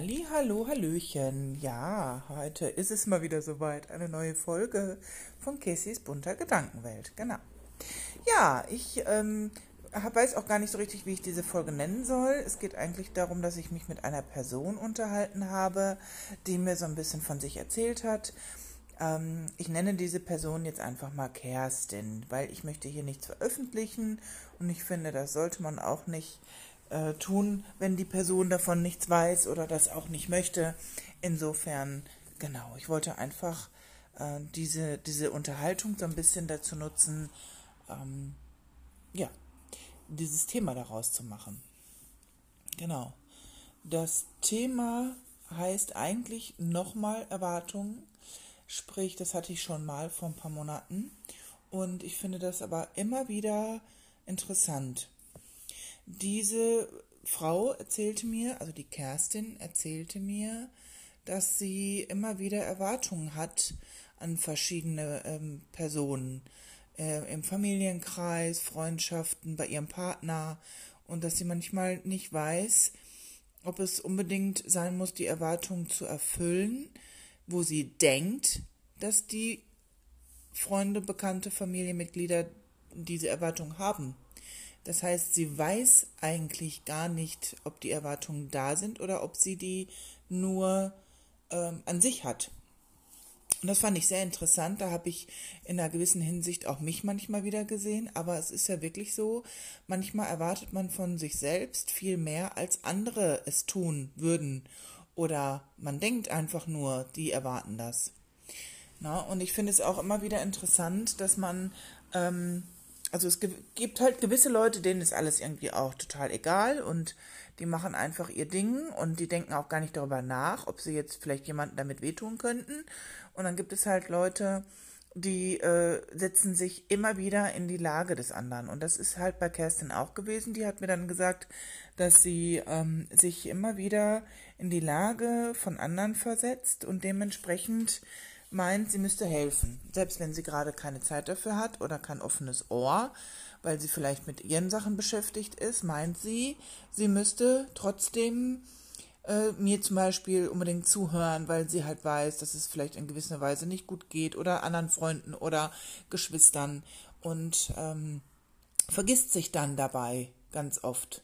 Halli, hallo, hallöchen. Ja, heute ist es mal wieder soweit. Eine neue Folge von Casey's bunter Gedankenwelt. Genau. Ja, ich ähm, weiß auch gar nicht so richtig, wie ich diese Folge nennen soll. Es geht eigentlich darum, dass ich mich mit einer Person unterhalten habe, die mir so ein bisschen von sich erzählt hat. Ähm, ich nenne diese Person jetzt einfach mal Kerstin, weil ich möchte hier nichts veröffentlichen und ich finde, das sollte man auch nicht äh, tun, wenn die Person davon nichts weiß oder das auch nicht möchte. Insofern, genau, ich wollte einfach äh, diese, diese Unterhaltung so ein bisschen dazu nutzen, ähm, ja, dieses Thema daraus zu machen. Genau. Das Thema heißt eigentlich nochmal Erwartungen. Sprich, das hatte ich schon mal vor ein paar Monaten. Und ich finde das aber immer wieder interessant. Diese Frau erzählte mir, also die Kerstin erzählte mir, dass sie immer wieder Erwartungen hat an verschiedene ähm, Personen äh, im Familienkreis, Freundschaften, bei ihrem Partner und dass sie manchmal nicht weiß, ob es unbedingt sein muss, die Erwartungen zu erfüllen, wo sie denkt, dass die Freunde, Bekannte, Familienmitglieder diese Erwartung haben. Das heißt, sie weiß eigentlich gar nicht, ob die Erwartungen da sind oder ob sie die nur ähm, an sich hat. Und das fand ich sehr interessant. Da habe ich in einer gewissen Hinsicht auch mich manchmal wieder gesehen. Aber es ist ja wirklich so, manchmal erwartet man von sich selbst viel mehr, als andere es tun würden. Oder man denkt einfach nur, die erwarten das. Na, und ich finde es auch immer wieder interessant, dass man ähm, also es gibt halt gewisse Leute, denen ist alles irgendwie auch total egal und die machen einfach ihr Ding und die denken auch gar nicht darüber nach, ob sie jetzt vielleicht jemanden damit wehtun könnten. Und dann gibt es halt Leute, die äh, setzen sich immer wieder in die Lage des anderen. Und das ist halt bei Kerstin auch gewesen. Die hat mir dann gesagt, dass sie ähm, sich immer wieder in die Lage von anderen versetzt und dementsprechend meint, sie müsste helfen, selbst wenn sie gerade keine Zeit dafür hat oder kein offenes Ohr, weil sie vielleicht mit ihren Sachen beschäftigt ist, meint sie, sie müsste trotzdem äh, mir zum Beispiel unbedingt zuhören, weil sie halt weiß, dass es vielleicht in gewisser Weise nicht gut geht oder anderen Freunden oder Geschwistern und ähm, vergisst sich dann dabei ganz oft.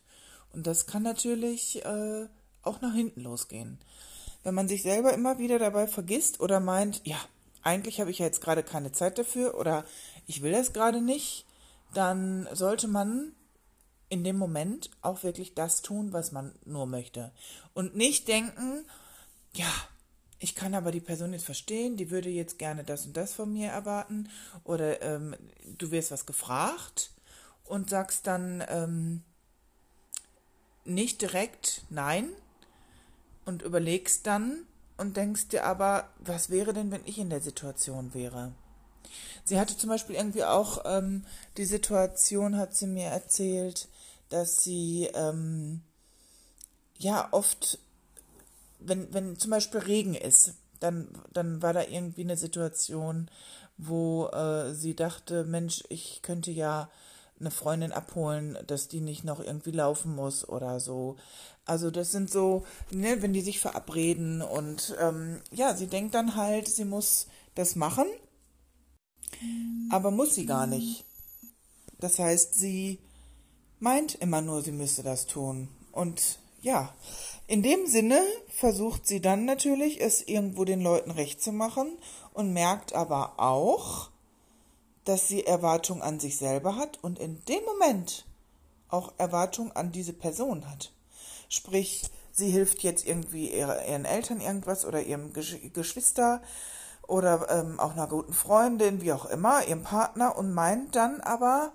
Und das kann natürlich äh, auch nach hinten losgehen wenn man sich selber immer wieder dabei vergisst oder meint, ja, eigentlich habe ich ja jetzt gerade keine Zeit dafür oder ich will das gerade nicht, dann sollte man in dem Moment auch wirklich das tun, was man nur möchte. Und nicht denken, ja, ich kann aber die Person jetzt verstehen, die würde jetzt gerne das und das von mir erwarten. Oder ähm, du wirst was gefragt und sagst dann ähm, nicht direkt nein, und überlegst dann und denkst dir aber, was wäre denn, wenn ich in der Situation wäre? Sie hatte zum Beispiel irgendwie auch ähm, die Situation, hat sie mir erzählt, dass sie ähm, ja oft, wenn, wenn zum Beispiel Regen ist, dann, dann war da irgendwie eine Situation, wo äh, sie dachte, Mensch, ich könnte ja eine Freundin abholen, dass die nicht noch irgendwie laufen muss oder so. Also das sind so, ne, wenn die sich verabreden und ähm, ja, sie denkt dann halt, sie muss das machen, aber muss sie gar nicht. Das heißt, sie meint immer nur, sie müsste das tun. Und ja, in dem Sinne versucht sie dann natürlich, es irgendwo den Leuten recht zu machen und merkt aber auch, dass sie Erwartung an sich selber hat und in dem Moment auch Erwartung an diese Person hat. Sprich, sie hilft jetzt irgendwie ihren Eltern irgendwas oder ihrem Geschwister oder ähm, auch einer guten Freundin, wie auch immer, ihrem Partner und meint dann aber,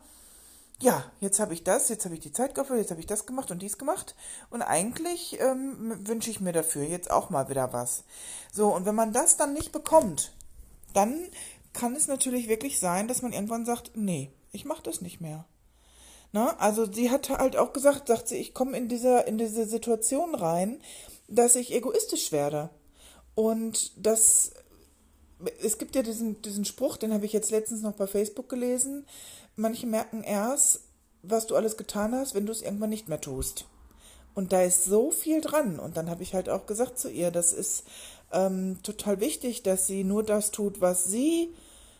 ja, jetzt habe ich das, jetzt habe ich die Zeit gehabt, jetzt habe ich das gemacht und dies gemacht und eigentlich ähm, wünsche ich mir dafür jetzt auch mal wieder was. So, und wenn man das dann nicht bekommt, dann kann es natürlich wirklich sein, dass man irgendwann sagt, nee, ich mache das nicht mehr. Na, also sie hat halt auch gesagt, sagt sie, ich komme in dieser in diese Situation rein, dass ich egoistisch werde. Und das es gibt ja diesen diesen Spruch, den habe ich jetzt letztens noch bei Facebook gelesen. Manche merken erst, was du alles getan hast, wenn du es irgendwann nicht mehr tust. Und da ist so viel dran. Und dann habe ich halt auch gesagt zu ihr, das ist ähm, total wichtig, dass sie nur das tut, was sie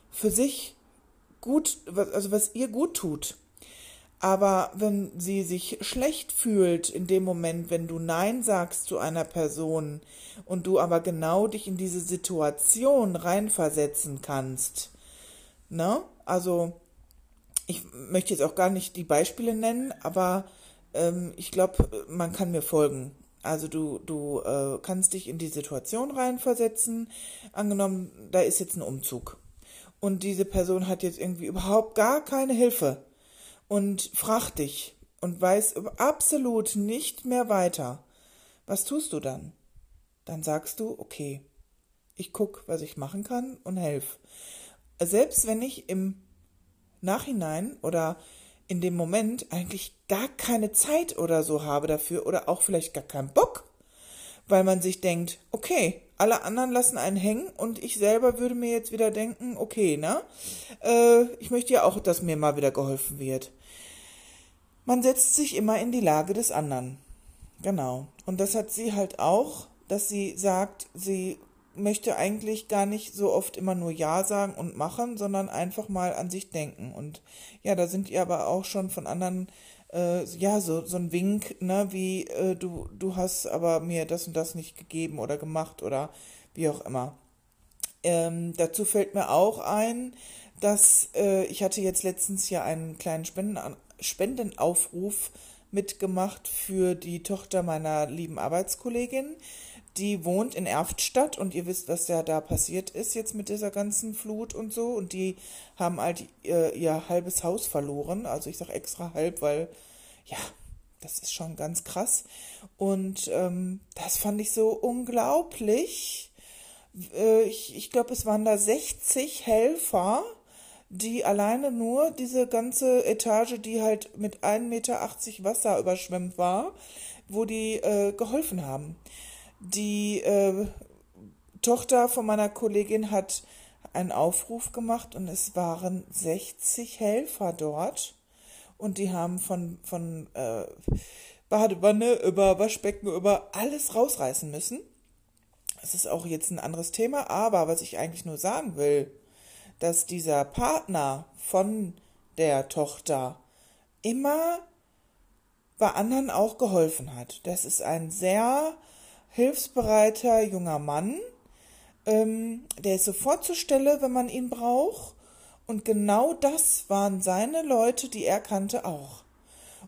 für sich gut, also was ihr gut tut. Aber wenn sie sich schlecht fühlt in dem Moment, wenn du Nein sagst zu einer Person und du aber genau dich in diese Situation reinversetzen kannst, ne? Also, ich möchte jetzt auch gar nicht die Beispiele nennen, aber ähm, ich glaube, man kann mir folgen. Also du, du äh, kannst dich in die Situation reinversetzen. Angenommen, da ist jetzt ein Umzug. Und diese Person hat jetzt irgendwie überhaupt gar keine Hilfe und fragt dich und weiß absolut nicht mehr weiter. Was tust du dann? Dann sagst du, okay, ich guck, was ich machen kann und helf. Selbst wenn ich im Nachhinein oder in dem Moment eigentlich gar keine Zeit oder so habe dafür oder auch vielleicht gar keinen Bock, weil man sich denkt, okay, alle anderen lassen einen hängen und ich selber würde mir jetzt wieder denken, okay, ne? Äh, ich möchte ja auch, dass mir mal wieder geholfen wird. Man setzt sich immer in die Lage des anderen. Genau. Und das hat sie halt auch, dass sie sagt, sie möchte eigentlich gar nicht so oft immer nur Ja sagen und machen, sondern einfach mal an sich denken. Und ja, da sind ihr aber auch schon von anderen, äh, ja, so, so ein Wink, ne, wie äh, du, du hast aber mir das und das nicht gegeben oder gemacht oder wie auch immer. Ähm, dazu fällt mir auch ein, dass äh, ich hatte jetzt letztens ja einen kleinen Spenden, Spendenaufruf mitgemacht für die Tochter meiner lieben Arbeitskollegin die wohnt in Erftstadt und ihr wisst, was ja da passiert ist jetzt mit dieser ganzen Flut und so. Und die haben halt ihr, ihr halbes Haus verloren. Also ich sage extra halb, weil ja, das ist schon ganz krass. Und ähm, das fand ich so unglaublich. Äh, ich ich glaube, es waren da 60 Helfer, die alleine nur diese ganze Etage, die halt mit 1,80 Meter Wasser überschwemmt war, wo die äh, geholfen haben. Die äh, Tochter von meiner Kollegin hat einen Aufruf gemacht und es waren 60 Helfer dort und die haben von, von äh, Badewanne über Waschbecken über alles rausreißen müssen. Das ist auch jetzt ein anderes Thema, aber was ich eigentlich nur sagen will, dass dieser Partner von der Tochter immer bei anderen auch geholfen hat. Das ist ein sehr hilfsbereiter junger Mann. Ähm, der ist sofort zur Stelle, wenn man ihn braucht. Und genau das waren seine Leute, die er kannte, auch.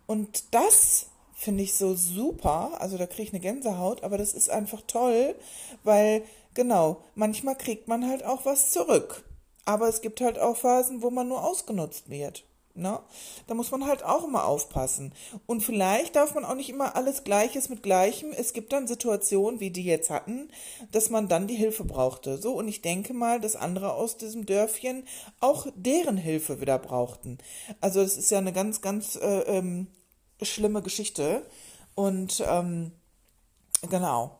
Und das finde ich so super. Also da kriege ich eine Gänsehaut, aber das ist einfach toll, weil genau, manchmal kriegt man halt auch was zurück. Aber es gibt halt auch Phasen, wo man nur ausgenutzt wird. Ne? Da muss man halt auch immer aufpassen. Und vielleicht darf man auch nicht immer alles Gleiches mit Gleichem. Es gibt dann Situationen, wie die jetzt hatten, dass man dann die Hilfe brauchte. So, und ich denke mal, dass andere aus diesem Dörfchen auch deren Hilfe wieder brauchten. Also es ist ja eine ganz, ganz äh, ähm, schlimme Geschichte. Und ähm, genau.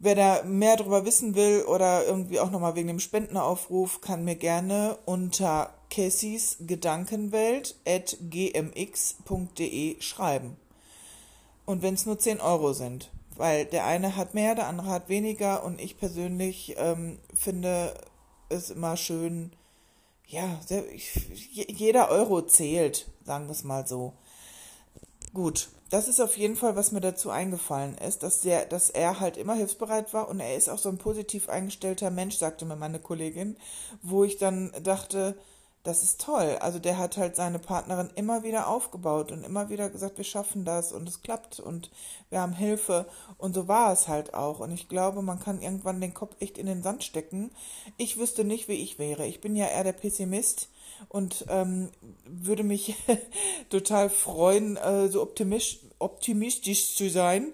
Wer da mehr darüber wissen will oder irgendwie auch nochmal wegen dem Spendenaufruf, kann mir gerne unter Cassys Gedankenwelt at gmx.de schreiben. Und wenn es nur 10 Euro sind, weil der eine hat mehr, der andere hat weniger und ich persönlich ähm, finde es immer schön, ja, jeder Euro zählt, sagen wir es mal so. Gut, das ist auf jeden Fall, was mir dazu eingefallen ist, dass, der, dass er halt immer hilfsbereit war und er ist auch so ein positiv eingestellter Mensch, sagte mir meine Kollegin, wo ich dann dachte, das ist toll. Also der hat halt seine Partnerin immer wieder aufgebaut und immer wieder gesagt, wir schaffen das und es klappt und wir haben Hilfe. Und so war es halt auch. Und ich glaube, man kann irgendwann den Kopf echt in den Sand stecken. Ich wüsste nicht, wie ich wäre. Ich bin ja eher der Pessimist und ähm, würde mich total freuen, äh, so optimistisch, optimistisch zu sein.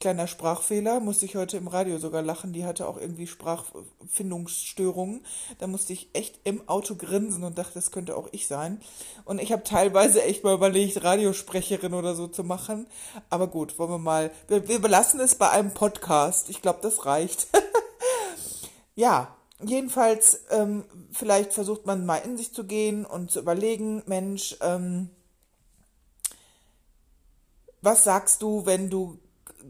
Kleiner Sprachfehler, musste ich heute im Radio sogar lachen. Die hatte auch irgendwie Sprachfindungsstörungen. Da musste ich echt im Auto grinsen und dachte, das könnte auch ich sein. Und ich habe teilweise echt mal überlegt, Radiosprecherin oder so zu machen. Aber gut, wollen wir mal. Wir, wir belassen es bei einem Podcast. Ich glaube, das reicht. ja, jedenfalls, ähm, vielleicht versucht man mal in sich zu gehen und zu überlegen, Mensch, ähm, was sagst du, wenn du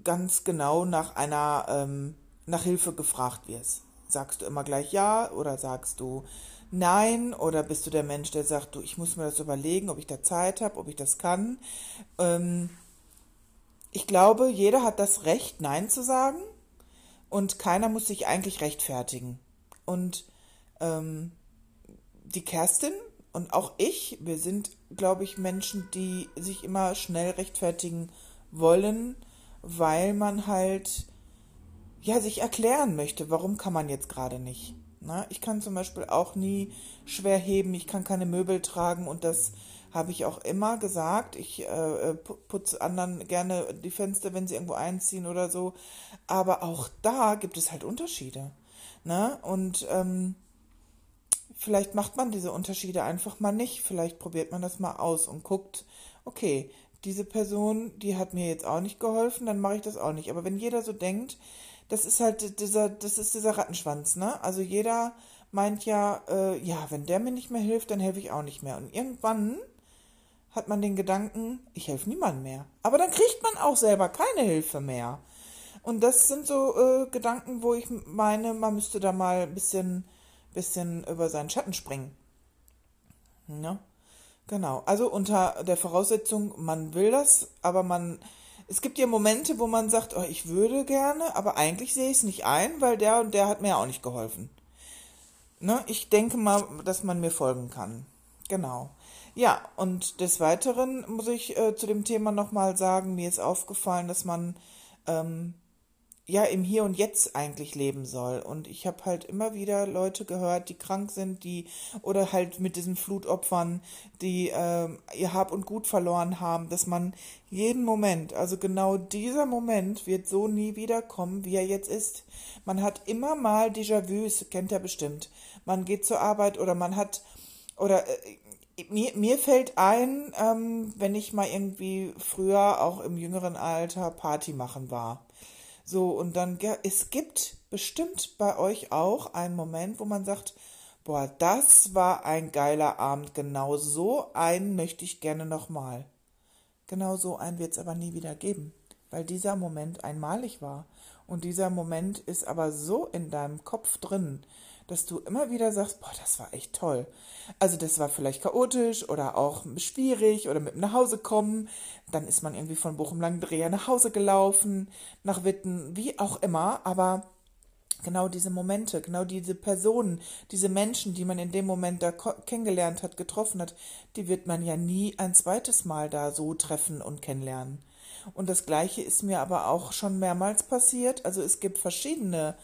ganz genau nach einer, ähm, nach Hilfe gefragt wirst? Sagst du immer gleich ja oder sagst du nein oder bist du der Mensch, der sagt, du, ich muss mir das überlegen, ob ich da Zeit habe, ob ich das kann? Ähm, ich glaube, jeder hat das Recht, nein zu sagen und keiner muss sich eigentlich rechtfertigen. Und ähm, die Kerstin und auch ich, wir sind, glaube ich, Menschen, die sich immer schnell rechtfertigen wollen, weil man halt ja sich erklären möchte, warum kann man jetzt gerade nicht. Na, ich kann zum Beispiel auch nie schwer heben, ich kann keine Möbel tragen und das habe ich auch immer gesagt. Ich äh, putze anderen gerne die Fenster, wenn sie irgendwo einziehen oder so. Aber auch da gibt es halt Unterschiede. Ne? Und ähm, vielleicht macht man diese Unterschiede einfach mal nicht. Vielleicht probiert man das mal aus und guckt, okay, diese Person, die hat mir jetzt auch nicht geholfen, dann mache ich das auch nicht. Aber wenn jeder so denkt, das ist halt dieser, das ist dieser Rattenschwanz, ne? Also jeder meint ja, äh, ja, wenn der mir nicht mehr hilft, dann helfe ich auch nicht mehr. Und irgendwann hat man den Gedanken, ich helfe niemandem mehr. Aber dann kriegt man auch selber keine Hilfe mehr. Und das sind so äh, Gedanken, wo ich meine, man müsste da mal ein bisschen, bisschen über seinen Schatten springen. Ne? Genau. Also unter der Voraussetzung, man will das, aber man. Es gibt ja Momente, wo man sagt, oh, ich würde gerne, aber eigentlich sehe ich es nicht ein, weil der und der hat mir auch nicht geholfen. Ne? Ich denke mal, dass man mir folgen kann. Genau. Ja, und des Weiteren muss ich äh, zu dem Thema nochmal sagen, mir ist aufgefallen, dass man ähm, ja im Hier und Jetzt eigentlich leben soll. Und ich habe halt immer wieder Leute gehört, die krank sind, die oder halt mit diesen Flutopfern, die äh, ihr Hab und Gut verloren haben, dass man jeden Moment, also genau dieser Moment wird so nie wieder kommen, wie er jetzt ist. Man hat immer mal Déjà-vus, kennt er bestimmt. Man geht zur Arbeit oder man hat oder äh, mir, mir fällt ein, ähm, wenn ich mal irgendwie früher auch im jüngeren Alter Party machen war so, und dann, es gibt bestimmt bei euch auch einen Moment, wo man sagt, boah, das war ein geiler Abend, genau so einen möchte ich gerne nochmal. Genau so einen wird es aber nie wieder geben, weil dieser Moment einmalig war. Und dieser Moment ist aber so in deinem Kopf drin, dass du immer wieder sagst, boah, das war echt toll. Also das war vielleicht chaotisch oder auch schwierig oder mit nach Hause kommen. Dann ist man irgendwie von Bochum Langendreher nach Hause gelaufen, nach Witten, wie auch immer. Aber genau diese Momente, genau diese Personen, diese Menschen, die man in dem Moment da kennengelernt hat, getroffen hat, die wird man ja nie ein zweites Mal da so treffen und kennenlernen. Und das Gleiche ist mir aber auch schon mehrmals passiert. Also es gibt verschiedene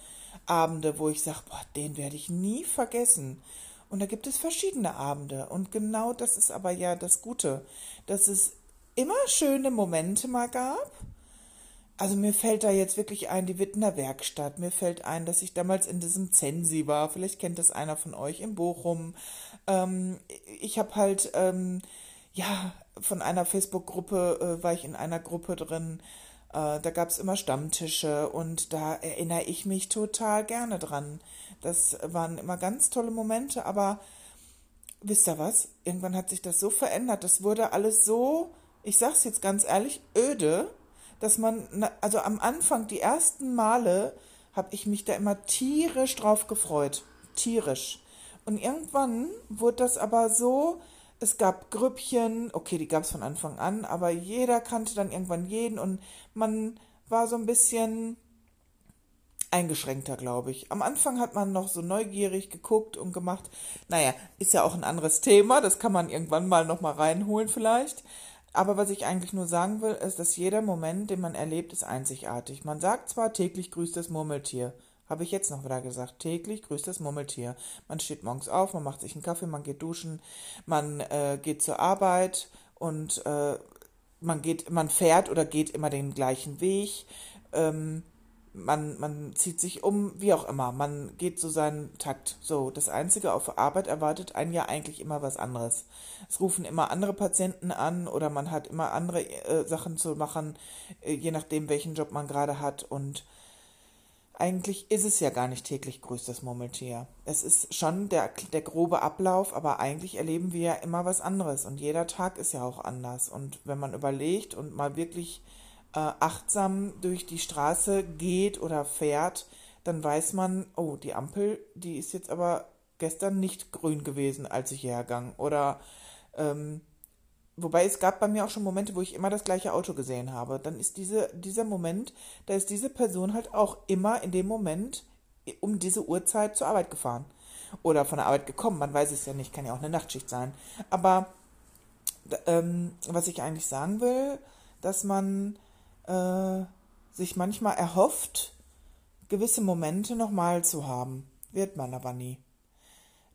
Abende, wo ich sage, boah, den werde ich nie vergessen. Und da gibt es verschiedene Abende. Und genau das ist aber ja das Gute, dass es immer schöne Momente mal gab. Also mir fällt da jetzt wirklich ein, die Wittener Werkstatt. Mir fällt ein, dass ich damals in diesem Zensi war. Vielleicht kennt das einer von euch in Bochum. Ähm, ich habe halt, ähm, ja, von einer Facebook-Gruppe äh, war ich in einer Gruppe drin, äh, da gab es immer Stammtische und da erinnere ich mich total gerne dran. Das waren immer ganz tolle Momente, aber wisst ihr was? Irgendwann hat sich das so verändert. Das wurde alles so, ich sag's jetzt ganz ehrlich, öde, dass man, also am Anfang, die ersten Male, habe ich mich da immer tierisch drauf gefreut. Tierisch. Und irgendwann wurde das aber so, es gab Grüppchen, okay, die gab es von Anfang an, aber jeder kannte dann irgendwann jeden und man war so ein bisschen eingeschränkter, glaube ich. Am Anfang hat man noch so neugierig geguckt und gemacht. Naja, ist ja auch ein anderes Thema, das kann man irgendwann mal nochmal reinholen vielleicht. Aber was ich eigentlich nur sagen will, ist, dass jeder Moment, den man erlebt, ist einzigartig. Man sagt zwar täglich grüßt das Murmeltier, habe ich jetzt noch wieder gesagt. Täglich grüßt das Murmeltier. Man steht morgens auf, man macht sich einen Kaffee, man geht duschen, man äh, geht zur Arbeit und äh, man geht, man fährt oder geht immer den gleichen Weg. Ähm, man, man zieht sich um, wie auch immer. Man geht so seinen Takt. So, das Einzige auf Arbeit erwartet einen ja eigentlich immer was anderes. Es rufen immer andere Patienten an oder man hat immer andere äh, Sachen zu machen, äh, je nachdem, welchen Job man gerade hat. Und eigentlich ist es ja gar nicht täglich grüßt das Murmeltier. Es ist schon der, der grobe Ablauf, aber eigentlich erleben wir ja immer was anderes und jeder Tag ist ja auch anders. Und wenn man überlegt und mal wirklich äh, achtsam durch die Straße geht oder fährt, dann weiß man, oh, die Ampel, die ist jetzt aber gestern nicht grün gewesen, als ich hierher gang. Oder ähm, Wobei es gab bei mir auch schon Momente, wo ich immer das gleiche Auto gesehen habe. Dann ist diese, dieser Moment, da ist diese Person halt auch immer in dem Moment um diese Uhrzeit zur Arbeit gefahren. Oder von der Arbeit gekommen, man weiß es ja nicht, kann ja auch eine Nachtschicht sein. Aber ähm, was ich eigentlich sagen will, dass man äh, sich manchmal erhofft, gewisse Momente nochmal zu haben. Wird man aber nie.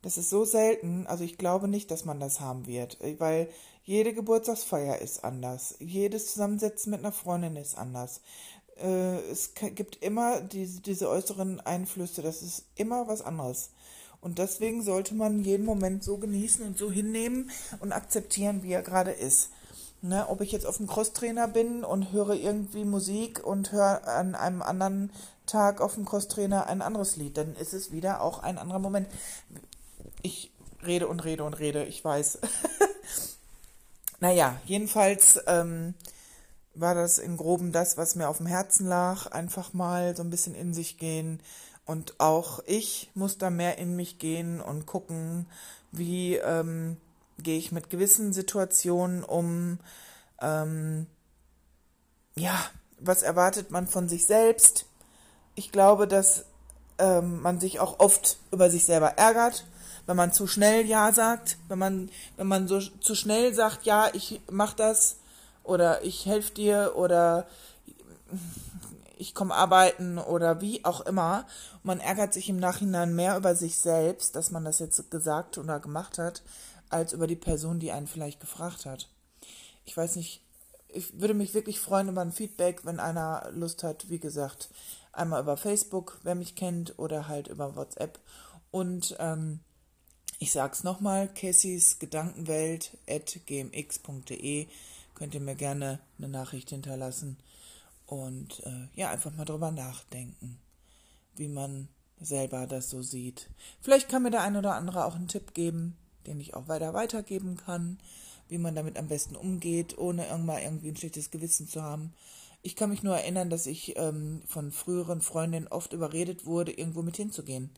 Das ist so selten, also ich glaube nicht, dass man das haben wird, weil jede Geburtstagsfeier ist anders. Jedes Zusammensetzen mit einer Freundin ist anders. Äh, es gibt immer diese, diese äußeren Einflüsse. Das ist immer was anderes. Und deswegen sollte man jeden Moment so genießen und so hinnehmen und akzeptieren, wie er gerade ist. Ne, ob ich jetzt auf dem Crosstrainer bin und höre irgendwie Musik und höre an einem anderen Tag auf dem Crosstrainer ein anderes Lied, dann ist es wieder auch ein anderer Moment. Ich rede und rede und rede, ich weiß. Naja, jedenfalls ähm, war das im Groben das, was mir auf dem Herzen lag. Einfach mal so ein bisschen in sich gehen. Und auch ich muss da mehr in mich gehen und gucken, wie ähm, gehe ich mit gewissen Situationen um. Ähm, ja, was erwartet man von sich selbst? Ich glaube, dass ähm, man sich auch oft über sich selber ärgert wenn man zu schnell Ja sagt, wenn man, wenn man so zu schnell sagt, ja, ich mach das oder ich helfe dir oder ich komme arbeiten oder wie auch immer. man ärgert sich im Nachhinein mehr über sich selbst, dass man das jetzt gesagt oder gemacht hat, als über die Person, die einen vielleicht gefragt hat. Ich weiß nicht, ich würde mich wirklich freuen über ein Feedback, wenn einer Lust hat, wie gesagt, einmal über Facebook, wer mich kennt, oder halt über WhatsApp. Und ähm, ich sag's nochmal, Cassys Gedankenwelt at gmx.de könnt ihr mir gerne eine Nachricht hinterlassen und äh, ja, einfach mal drüber nachdenken, wie man selber das so sieht. Vielleicht kann mir der ein oder andere auch einen Tipp geben, den ich auch weiter weitergeben kann, wie man damit am besten umgeht, ohne irgendwann irgendwie ein schlechtes Gewissen zu haben. Ich kann mich nur erinnern, dass ich ähm, von früheren Freundinnen oft überredet wurde, irgendwo mit hinzugehen.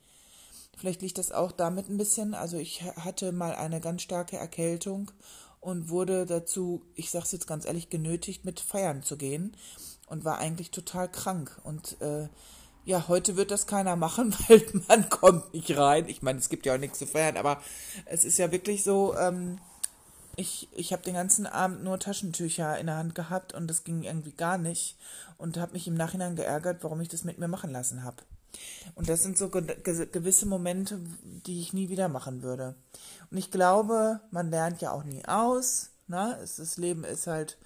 Vielleicht liegt das auch damit ein bisschen. Also ich hatte mal eine ganz starke Erkältung und wurde dazu, ich sag's jetzt ganz ehrlich, genötigt, mit feiern zu gehen und war eigentlich total krank. Und äh, ja, heute wird das keiner machen, weil man kommt nicht rein. Ich meine, es gibt ja auch nichts zu feiern, aber es ist ja wirklich so, ähm, ich, ich habe den ganzen Abend nur Taschentücher in der Hand gehabt und das ging irgendwie gar nicht und habe mich im Nachhinein geärgert, warum ich das mit mir machen lassen habe. Und das sind so ge gewisse Momente, die ich nie wieder machen würde. Und ich glaube, man lernt ja auch nie aus. Ne? Das Leben ist halt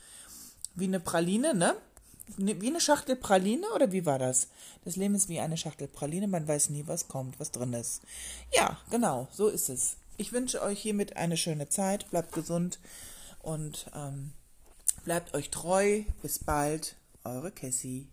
wie eine Praline, ne? Wie eine Schachtel Praline oder wie war das? Das Leben ist wie eine Schachtel Praline, man weiß nie, was kommt, was drin ist. Ja, genau, so ist es. Ich wünsche euch hiermit eine schöne Zeit, bleibt gesund und ähm, bleibt euch treu. Bis bald, eure Cassie.